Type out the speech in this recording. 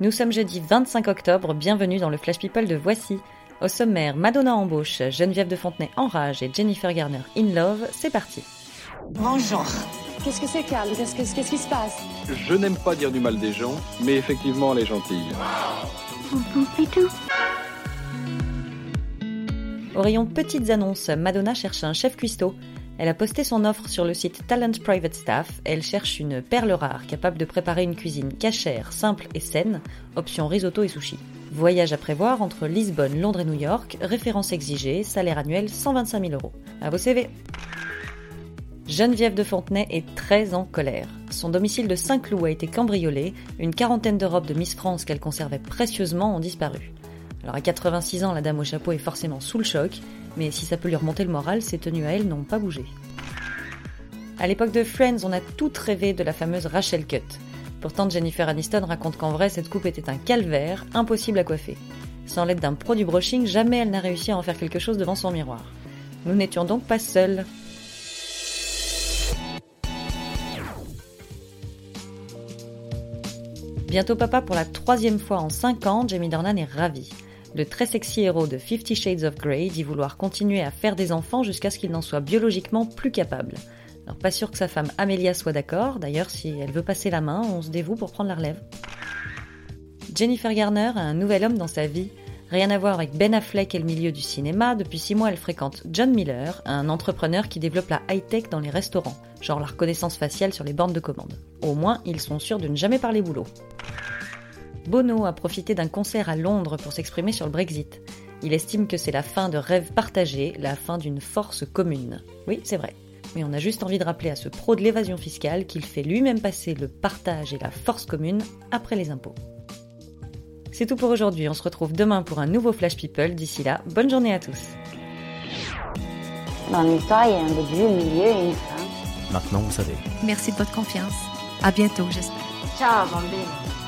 Nous sommes jeudi 25 octobre, bienvenue dans le Flash People de Voici. Au sommaire, Madonna embauche, Geneviève de Fontenay enrage et Jennifer Garner in love, c'est parti. Bonjour. Qu'est-ce que c'est, Carl Qu'est-ce que- qu'est-ce qui se passe? Je n'aime pas dire du mal des gens, mais effectivement, elle est gentille. Au rayon petites annonces, Madonna cherche un chef cuistot. Elle a posté son offre sur le site Talent Private Staff. Elle cherche une perle rare capable de préparer une cuisine cachère, simple et saine, option risotto et sushi. Voyage à prévoir entre Lisbonne, Londres et New York, référence exigée, salaire annuel 125 000 euros. À vos CV Geneviève de Fontenay est très en colère. Son domicile de Saint-Cloud a été cambriolé, une quarantaine de robes de Miss France qu'elle conservait précieusement ont disparu. Alors à 86 ans, la dame au chapeau est forcément sous le choc, mais si ça peut lui remonter le moral, ses tenues à elle n'ont pas bougé. À l'époque de Friends, on a toutes rêvé de la fameuse Rachel Cut. Pourtant, Jennifer Aniston raconte qu'en vrai, cette coupe était un calvaire, impossible à coiffer. Sans l'aide d'un pro du brushing, jamais elle n'a réussi à en faire quelque chose devant son miroir. Nous n'étions donc pas seuls. Bientôt papa pour la troisième fois en 5 ans, Jamie Dornan est ravi. Le très sexy héros de Fifty Shades of Grey dit vouloir continuer à faire des enfants jusqu'à ce qu'il n'en soit biologiquement plus capable. Alors pas sûr que sa femme Amelia soit d'accord, d'ailleurs si elle veut passer la main, on se dévoue pour prendre la relève. Jennifer Garner a un nouvel homme dans sa vie. Rien à voir avec Ben Affleck et le milieu du cinéma, depuis 6 mois elle fréquente John Miller, un entrepreneur qui développe la high-tech dans les restaurants, genre la reconnaissance faciale sur les bornes de commande. Au moins, ils sont sûrs de ne jamais parler boulot. Bono a profité d'un concert à Londres pour s'exprimer sur le Brexit. Il estime que c'est la fin de rêves partagés, la fin d'une force commune. Oui, c'est vrai. Mais on a juste envie de rappeler à ce pro de l'évasion fiscale qu'il fait lui-même passer le partage et la force commune après les impôts. C'est tout pour aujourd'hui, on se retrouve demain pour un nouveau Flash People. D'ici là, bonne journée à tous. Dans l'histoire, il y a un début, un milieu et une fin. Maintenant, vous savez. Merci de votre confiance. À bientôt, j'espère. Ciao, bambine.